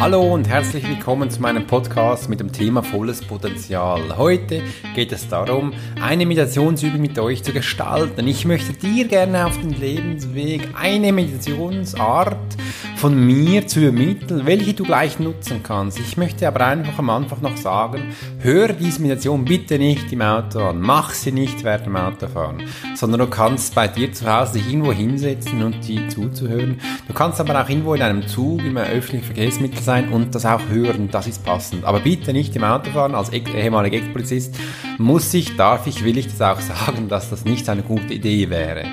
Hallo und herzlich willkommen zu meinem Podcast mit dem Thema volles Potenzial. Heute geht es darum, eine Meditationsübung mit euch zu gestalten. Ich möchte dir gerne auf den Lebensweg eine Meditationsart von mir zu übermitteln, welche du gleich nutzen kannst. Ich möchte aber einfach am Anfang noch sagen, hör diese Meditation bitte nicht im Auto an, mach sie nicht während dem Autofahren, sondern du kannst bei dir zu Hause dich irgendwo hinsetzen und die zuzuhören. Du kannst aber auch irgendwo in einem Zug, in einem öffentlichen Verkehrsmittel sein und das auch hören, das ist passend. Aber bitte nicht im Auto fahren, als ehemaliger Ex-Polizist muss ich, darf ich, will ich das auch sagen, dass das nicht eine gute Idee wäre.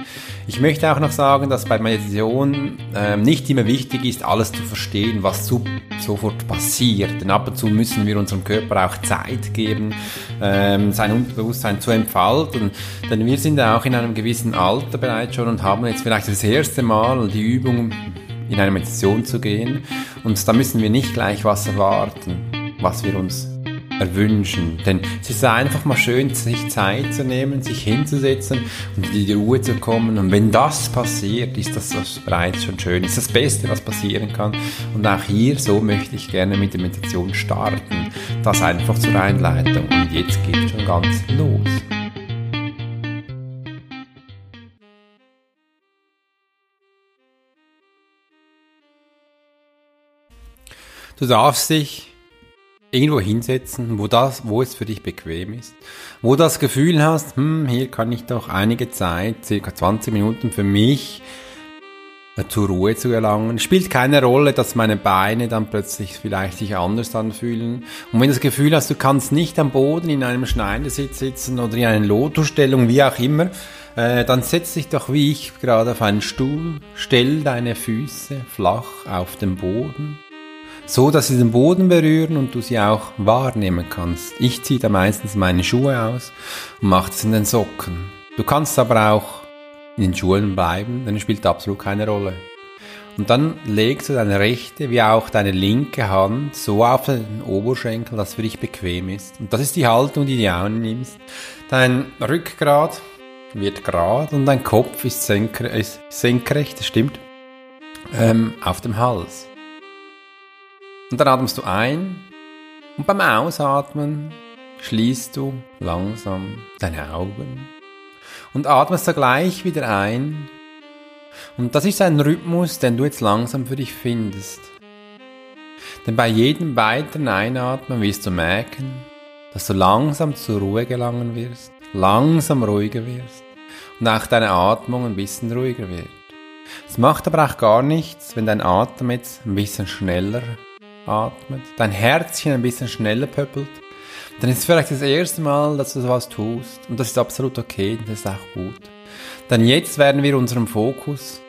Ich möchte auch noch sagen, dass bei Meditation äh, nicht immer wichtig ist, alles zu verstehen, was so, sofort passiert. Denn ab und zu müssen wir unserem Körper auch Zeit geben, ähm, sein Unterbewusstsein zu entfalten. Denn wir sind auch in einem gewissen Alter bereits schon und haben jetzt vielleicht das erste Mal die Übung, in eine Meditation zu gehen. Und da müssen wir nicht gleich was erwarten, was wir uns erwünschen. Denn es ist einfach mal schön, sich Zeit zu nehmen, sich hinzusetzen und in die Ruhe zu kommen. Und wenn das passiert, ist das bereits schon schön. Ist das Beste, was passieren kann. Und auch hier, so möchte ich gerne mit der Meditation starten. Das einfach zur Einleitung. Und jetzt geht schon ganz los. Du darfst dich irgendwo hinsetzen, wo das, wo es für dich bequem ist, wo du das Gefühl hast, hm, hier kann ich doch einige Zeit, circa 20 Minuten für mich äh, zur Ruhe zu gelangen. Spielt keine Rolle, dass meine Beine dann plötzlich vielleicht sich anders anfühlen. Und wenn du das Gefühl hast, du kannst nicht am Boden in einem Schneidersitz sitzen oder in einer Lotusstellung, wie auch immer, äh, dann setz dich doch wie ich gerade auf einen Stuhl, stell deine Füße flach auf den Boden so dass sie den Boden berühren und du sie auch wahrnehmen kannst. Ich ziehe da meistens meine Schuhe aus und mache das in den Socken. Du kannst aber auch in den Schuhen bleiben, denn es spielt absolut keine Rolle. Und dann legst du deine rechte wie auch deine linke Hand so auf den Oberschenkel, dass es für dich bequem ist. Und das ist die Haltung, die du annimmst. Dein Rückgrat wird gerade und dein Kopf ist, senkre ist senkrecht, das stimmt, ähm, auf dem Hals. Und dann atmest du ein und beim Ausatmen schließt du langsam deine Augen und atmest gleich wieder ein. Und das ist ein Rhythmus, den du jetzt langsam für dich findest. Denn bei jedem weiteren Einatmen wirst du merken, dass du langsam zur Ruhe gelangen wirst, langsam ruhiger wirst und auch deine Atmung ein bisschen ruhiger wird. Es macht aber auch gar nichts, wenn dein Atem jetzt ein bisschen schneller atmet, dein Herzchen ein bisschen schneller pöppelt, dann ist es vielleicht das erste Mal, dass du sowas tust. Und das ist absolut okay, das ist auch gut. Denn jetzt werden wir unseren Fokus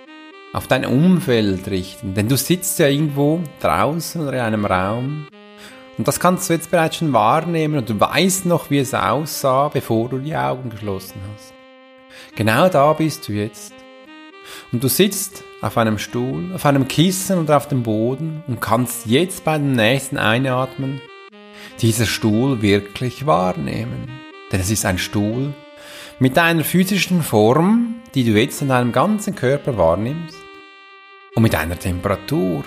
auf dein Umfeld richten. Denn du sitzt ja irgendwo draußen oder in einem Raum. Und das kannst du jetzt bereits schon wahrnehmen und du weißt noch, wie es aussah, bevor du die Augen geschlossen hast. Genau da bist du jetzt. Und du sitzt auf einem Stuhl, auf einem Kissen oder auf dem Boden und kannst jetzt bei dem nächsten Einatmen dieser Stuhl wirklich wahrnehmen. Denn es ist ein Stuhl mit einer physischen Form, die du jetzt in deinem ganzen Körper wahrnimmst und mit einer Temperatur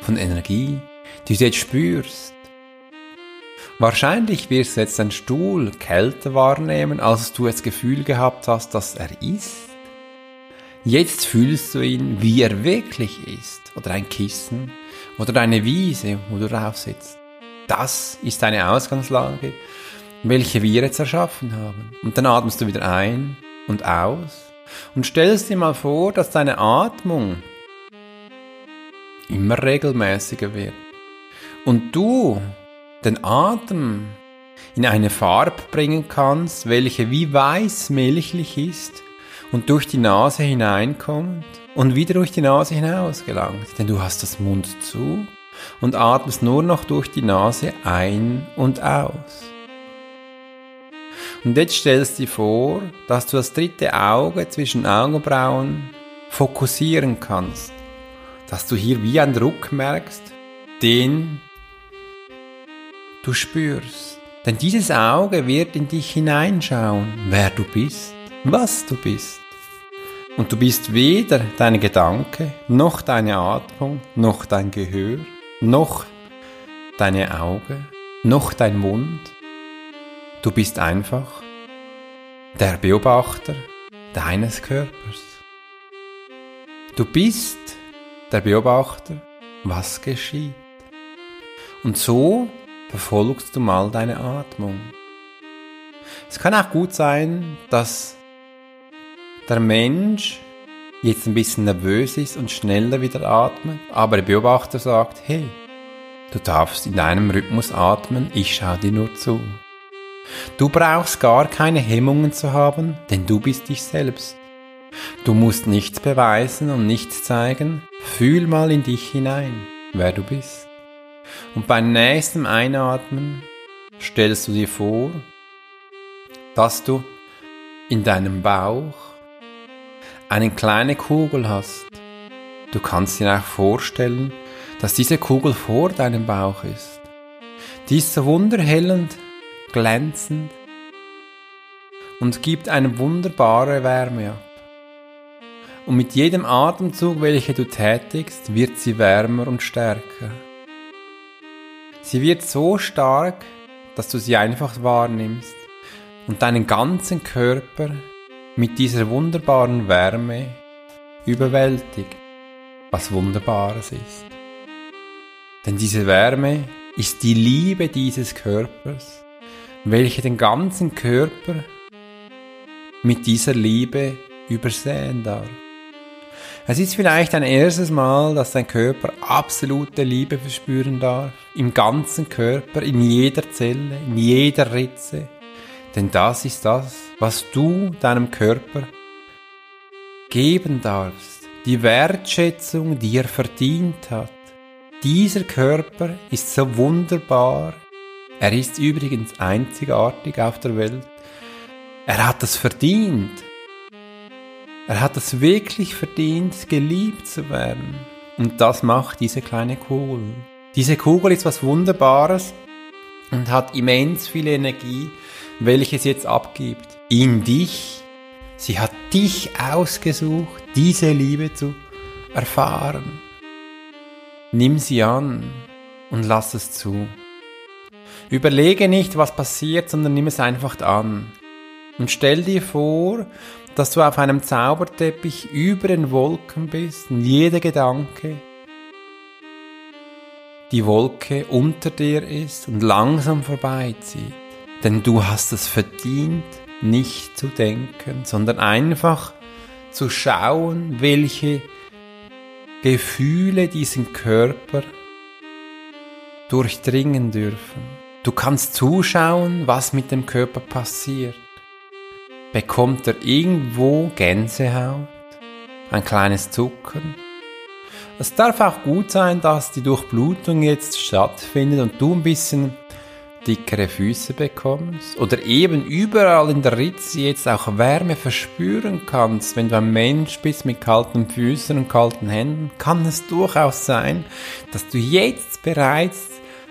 von Energie, die du jetzt spürst. Wahrscheinlich wirst du jetzt den Stuhl kälter wahrnehmen, als du das Gefühl gehabt hast, dass er ist. Jetzt fühlst du ihn, wie er wirklich ist. Oder ein Kissen. Oder eine Wiese, wo du drauf sitzt. Das ist deine Ausgangslage, welche wir jetzt erschaffen haben. Und dann atmest du wieder ein und aus und stellst dir mal vor, dass deine Atmung immer regelmäßiger wird. Und du den Atem in eine Farbe bringen kannst, welche wie weiß milchlich ist und durch die Nase hineinkommt und wieder durch die Nase hinaus gelangt. Denn du hast das Mund zu und atmest nur noch durch die Nase ein und aus. Und jetzt stellst du dir vor, dass du das dritte Auge zwischen Augenbrauen fokussieren kannst. Dass du hier wie einen Druck merkst, den du spürst. Denn dieses Auge wird in dich hineinschauen, wer du bist was du bist. Und du bist weder deine Gedanke, noch deine Atmung, noch dein Gehör, noch deine Augen, noch dein Mund. Du bist einfach der Beobachter deines Körpers. Du bist der Beobachter, was geschieht. Und so verfolgst du mal deine Atmung. Es kann auch gut sein, dass der Mensch jetzt ein bisschen nervös ist und schneller wieder atmet, aber der Beobachter sagt, hey, du darfst in deinem Rhythmus atmen, ich schaue dir nur zu. Du brauchst gar keine Hemmungen zu haben, denn du bist dich selbst. Du musst nichts beweisen und nichts zeigen, fühl mal in dich hinein, wer du bist. Und beim nächsten Einatmen stellst du dir vor, dass du in deinem Bauch eine kleine Kugel hast. Du kannst dir auch vorstellen, dass diese Kugel vor deinem Bauch ist. Die ist so wunderhell und glänzend und gibt eine wunderbare Wärme ab. Und mit jedem Atemzug, welchen du tätigst, wird sie wärmer und stärker. Sie wird so stark, dass du sie einfach wahrnimmst und deinen ganzen Körper mit dieser wunderbaren Wärme überwältigt, was Wunderbares ist. Denn diese Wärme ist die Liebe dieses Körpers, welche den ganzen Körper mit dieser Liebe übersehen darf. Es ist vielleicht ein erstes Mal, dass dein Körper absolute Liebe verspüren darf, im ganzen Körper, in jeder Zelle, in jeder Ritze, denn das ist das, was du deinem Körper geben darfst, die Wertschätzung, die er verdient hat. Dieser Körper ist so wunderbar, er ist übrigens einzigartig auf der Welt. Er hat es verdient. Er hat es wirklich verdient, geliebt zu werden. Und das macht diese kleine Kugel. Diese Kugel ist was Wunderbares und hat immens viel Energie, welches jetzt abgibt. In dich. Sie hat dich ausgesucht, diese Liebe zu erfahren. Nimm sie an und lass es zu. Überlege nicht, was passiert, sondern nimm es einfach an. Und stell dir vor, dass du auf einem Zauberteppich über den Wolken bist und jeder Gedanke die Wolke unter dir ist und langsam vorbeizieht. Denn du hast es verdient, nicht zu denken, sondern einfach zu schauen, welche Gefühle diesen Körper durchdringen dürfen. Du kannst zuschauen, was mit dem Körper passiert. Bekommt er irgendwo Gänsehaut? Ein kleines Zucken? Es darf auch gut sein, dass die Durchblutung jetzt stattfindet und du ein bisschen dickere Füße bekommst oder eben überall in der Ritze jetzt auch Wärme verspüren kannst. Wenn du ein Mensch bist mit kalten Füßen und kalten Händen, kann es durchaus sein, dass du jetzt bereits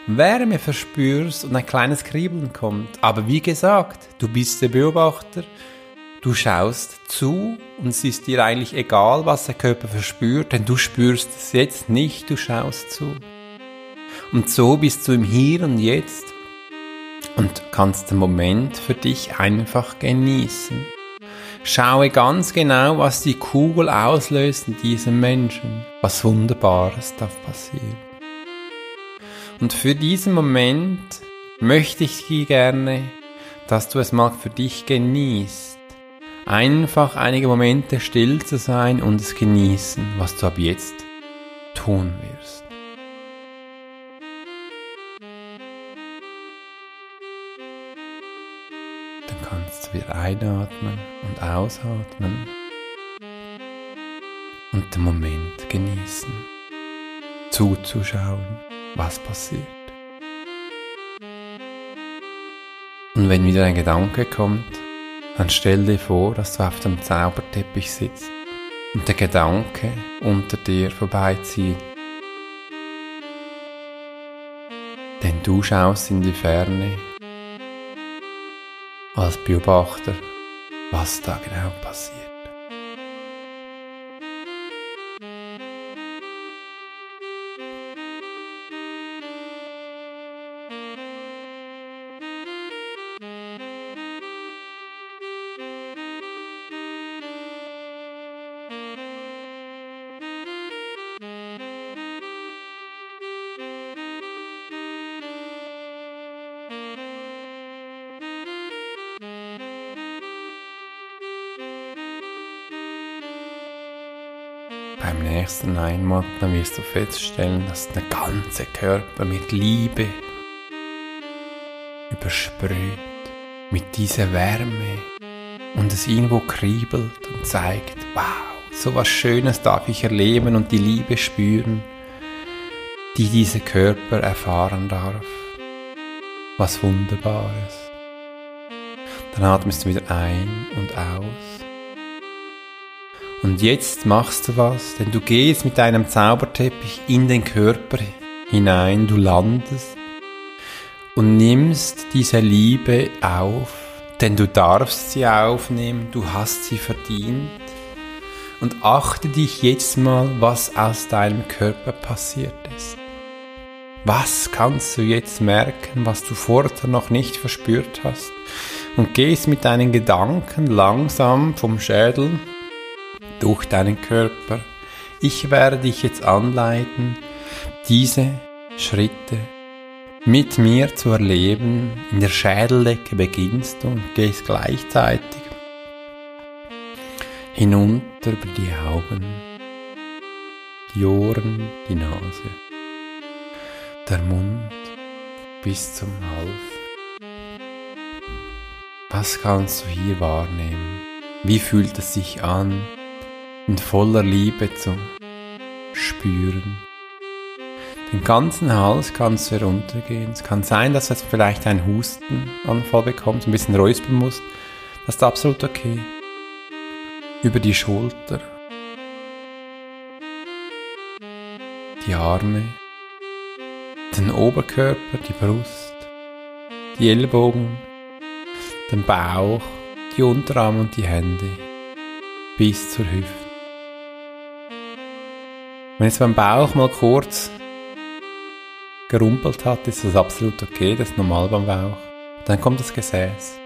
Wärme verspürst und ein kleines Kribbeln kommt. Aber wie gesagt, du bist der Beobachter, du schaust zu und es ist dir eigentlich egal, was der Körper verspürt, denn du spürst es jetzt nicht, du schaust zu. Und so bist du im Hier und Jetzt und kannst den Moment für dich einfach genießen. Schaue ganz genau, was die Kugel auslöst in diesem Menschen. Was Wunderbares darf passieren. Und für diesen Moment möchte ich gerne, dass du es mal für dich genießt. Einfach einige Momente still zu sein und es genießen, was du ab jetzt tun wirst. Wieder einatmen und ausatmen und den Moment genießen, zuzuschauen was passiert. Und wenn wieder ein Gedanke kommt, dann stell dir vor, dass du auf dem Zauberteppich sitzt und der Gedanke unter dir vorbeizieht. Denn du schaust in die Ferne als Beobachter, was da genau passiert. Nächsten Einatmen wirst du feststellen, dass der ganze Körper mit Liebe übersprüht, mit dieser Wärme und es irgendwo kriebelt und zeigt, wow, so was Schönes darf ich erleben und die Liebe spüren, die dieser Körper erfahren darf. Was Wunderbares. Dann atmest du wieder ein und aus. Und jetzt machst du was, denn du gehst mit deinem Zauberteppich in den Körper hinein, du landest und nimmst diese Liebe auf, denn du darfst sie aufnehmen, du hast sie verdient. Und achte dich jetzt mal, was aus deinem Körper passiert ist. Was kannst du jetzt merken, was du vorher noch nicht verspürt hast? Und gehst mit deinen Gedanken langsam vom Schädel durch deinen Körper. Ich werde dich jetzt anleiten, diese Schritte mit mir zu erleben. In der Schädeldecke beginnst du und gehst gleichzeitig hinunter über die Augen, die Ohren, die Nase, der Mund bis zum Hals. Was kannst du hier wahrnehmen? Wie fühlt es sich an, in voller Liebe zu spüren? Den ganzen Hals kannst du heruntergehen. Es kann sein, dass du jetzt vielleicht einen Hustenanfall bekommst, ein bisschen räuspern musst. Das ist absolut okay. Über die Schulter, die Arme, den Oberkörper, die Brust, die Ellbogen, den Bauch, die Unterarme und die Hände bis zur Hüfte. Wenn jetzt beim Bauch mal kurz gerumpelt hat, ist das absolut okay, das ist normal beim Bauch. Dann kommt das Gesäß.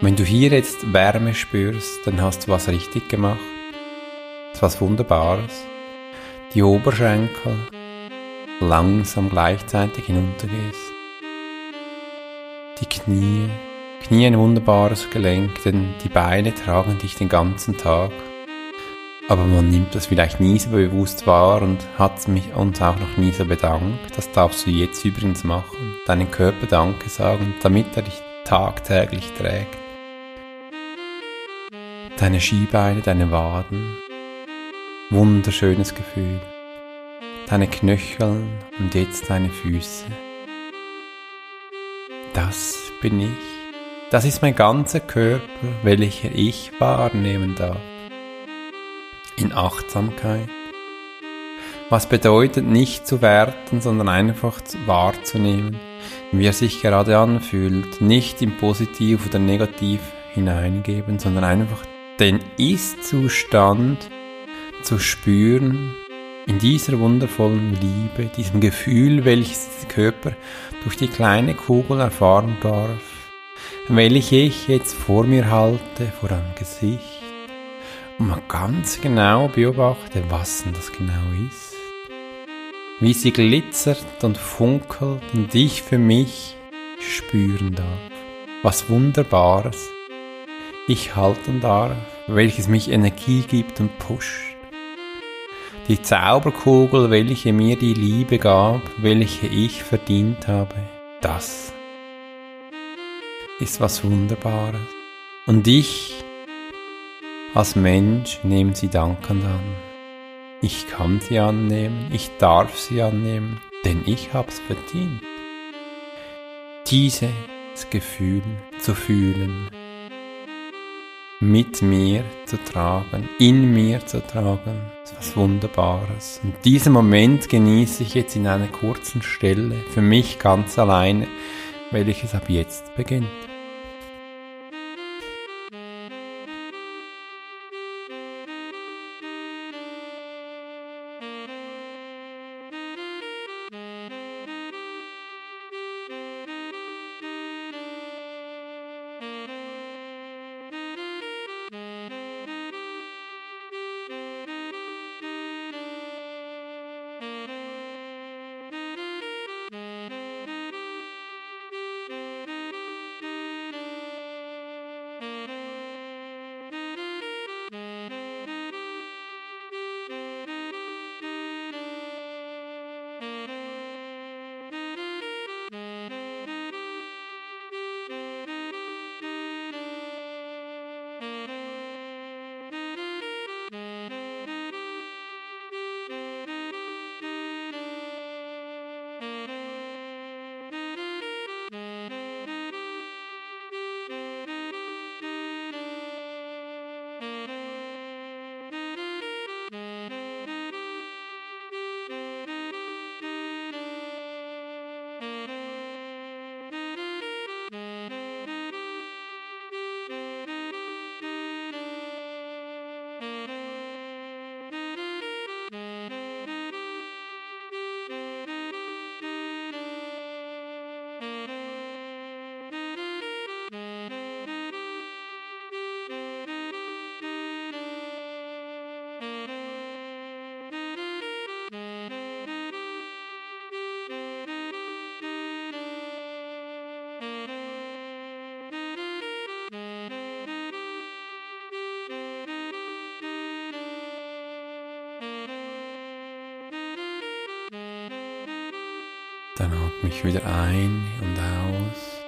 Wenn du hier jetzt Wärme spürst, dann hast du was richtig gemacht. Das ist was Wunderbares. Die Oberschenkel langsam gleichzeitig hinuntergehst. Die Knie. Knie ein wunderbares Gelenk, denn die Beine tragen dich den ganzen Tag aber man nimmt das vielleicht nie so bewusst wahr und hat mich uns auch noch nie so bedankt. Das darfst du jetzt übrigens machen. Deinen Körper Danke sagen, damit er dich tagtäglich trägt. Deine Skibeine, deine Waden. Wunderschönes Gefühl. Deine Knöchel und jetzt deine Füße. Das bin ich. Das ist mein ganzer Körper, welcher ich wahrnehmen darf in Achtsamkeit. Was bedeutet nicht zu werten, sondern einfach wahrzunehmen, wie er sich gerade anfühlt, nicht im Positiv oder Negativ hineingeben, sondern einfach den Ist-Zustand zu spüren, in dieser wundervollen Liebe, diesem Gefühl, welches der Körper durch die kleine Kugel erfahren darf, welche ich jetzt vor mir halte, vor einem Gesicht man ganz genau beobachten, was denn das genau ist. Wie sie glitzert und funkelt und ich für mich spüren darf. Was Wunderbares ich halten darf, welches mich Energie gibt und pusht. Die Zauberkugel, welche mir die Liebe gab, welche ich verdient habe, das ist was Wunderbares. Und ich als Mensch nehme sie dankend an. Ich kann sie annehmen, ich darf sie annehmen, denn ich hab's verdient. Dieses Gefühl zu fühlen, mit mir zu tragen, in mir zu tragen, ist was Wunderbares. Und diesen Moment genieße ich jetzt in einer kurzen Stelle, für mich ganz alleine, welches ab jetzt beginnt. Dann atme ich wieder ein und aus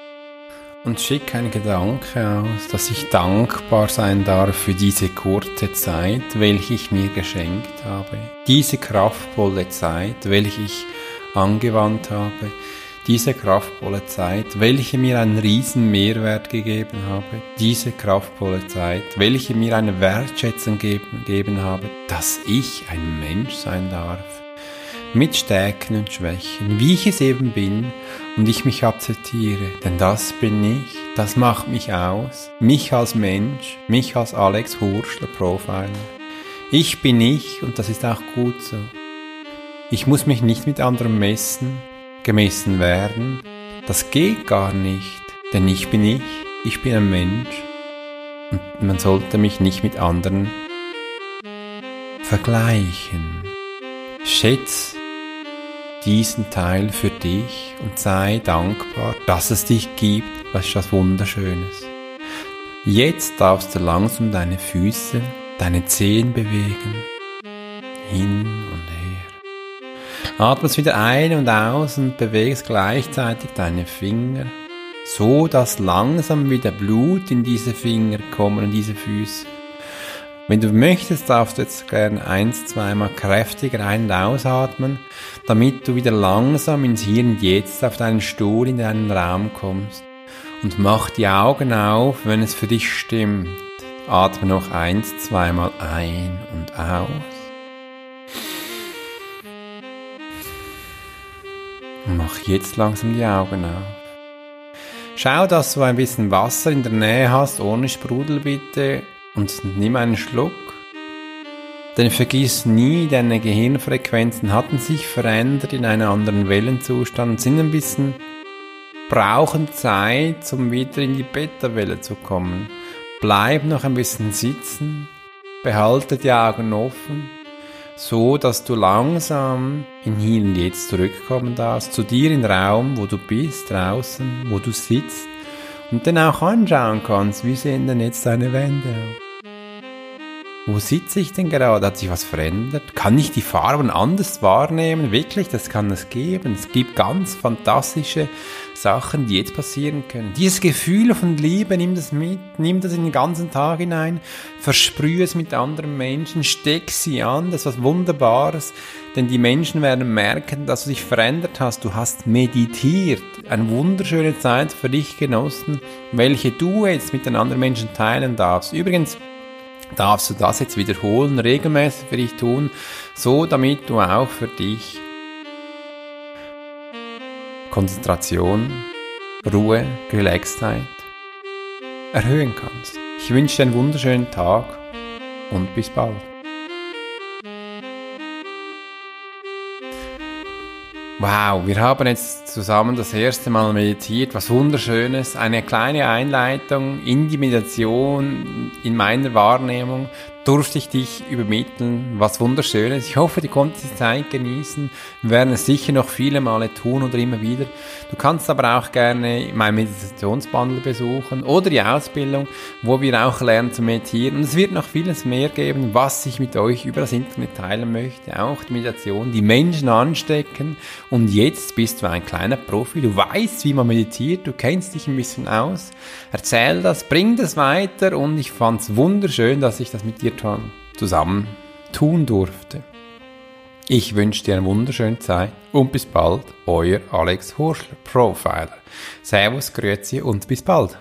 und schicke einen Gedanke aus, dass ich dankbar sein darf für diese kurze Zeit, welche ich mir geschenkt habe. Diese kraftvolle Zeit, welche ich angewandt habe. Diese kraftvolle Zeit, welche mir einen riesen Mehrwert gegeben habe. Diese kraftvolle Zeit, welche mir eine Wertschätzung gegeben habe, dass ich ein Mensch sein darf mit Stärken und Schwächen, wie ich es eben bin und ich mich akzeptiere, denn das bin ich, das macht mich aus, mich als Mensch, mich als Alex Hurschler Profiler. Ich bin ich und das ist auch gut so. Ich muss mich nicht mit anderen messen, gemessen werden, das geht gar nicht, denn ich bin ich, ich bin ein Mensch und man sollte mich nicht mit anderen vergleichen. Schätz diesen Teil für dich und sei dankbar, dass es dich gibt. Was ist das Wunderschönes? Jetzt darfst du langsam deine Füße, deine Zehen bewegen. Hin und her. Atmest wieder ein und aus und bewegst gleichzeitig deine Finger, so dass langsam wieder Blut in diese Finger kommen und diese Füße. Wenn du möchtest, darfst du jetzt gerne eins, zweimal kräftiger ein- und ausatmen, damit du wieder langsam ins Hier und Jetzt auf deinen Stuhl in deinen Raum kommst. Und mach die Augen auf, wenn es für dich stimmt. Atme noch eins, zweimal ein und aus. Und mach jetzt langsam die Augen auf. Schau, dass du ein bisschen Wasser in der Nähe hast, ohne Sprudel bitte und nimm einen Schluck. Denn vergiss nie, deine Gehirnfrequenzen hatten sich verändert in einen anderen Wellenzustand und sind ein bisschen, brauchen Zeit, um wieder in die Beta-Welle zu kommen. Bleib noch ein bisschen sitzen, behalte die Augen offen, so dass du langsam in Hier und Jetzt zurückkommen darfst, zu dir in den Raum, wo du bist, draußen, wo du sitzt und dann auch anschauen kannst, wie sehen denn jetzt deine Wände aus. Wo sitze ich denn gerade? Hat sich was verändert? Kann ich die Farben anders wahrnehmen? Wirklich, das kann es geben. Es gibt ganz fantastische Sachen, die jetzt passieren können. Dieses Gefühl von Liebe, nimm das mit, nimm das in den ganzen Tag hinein, versprühe es mit anderen Menschen, steck sie an, das ist was Wunderbares, denn die Menschen werden merken, dass du dich verändert hast, du hast meditiert, eine wunderschöne Zeit für dich genossen, welche du jetzt mit den anderen Menschen teilen darfst. Übrigens, darfst du das jetzt wiederholen, regelmäßig für dich tun, so damit du auch für dich Konzentration, Ruhe, Relaxedheit erhöhen kannst. Ich wünsche dir einen wunderschönen Tag und bis bald. Wow, wir haben jetzt zusammen das erste Mal meditiert, was wunderschönes, eine kleine Einleitung in die Meditation, in meiner Wahrnehmung, durfte ich dich übermitteln, was wunderschönes. Ich hoffe, du konntest die Zeit genießen. Wir werden es sicher noch viele Male tun oder immer wieder. Du kannst aber auch gerne mein Meditationsbundle besuchen oder die Ausbildung, wo wir auch lernen zu meditieren. Und es wird noch vieles mehr geben, was ich mit euch über das Internet teilen möchte. Auch die Meditation, die Menschen anstecken. Und jetzt bist du ein kleiner Profi. Du weißt, wie man meditiert. Du kennst dich ein bisschen aus. Erzähl das, bring das weiter. Und ich fand es wunderschön, dass ich das mit dir zusammen tun durfte. Ich wünsche dir eine wunderschöne Zeit und bis bald, euer Alex Horschler, Profiler. Servus, Grüezi und bis bald.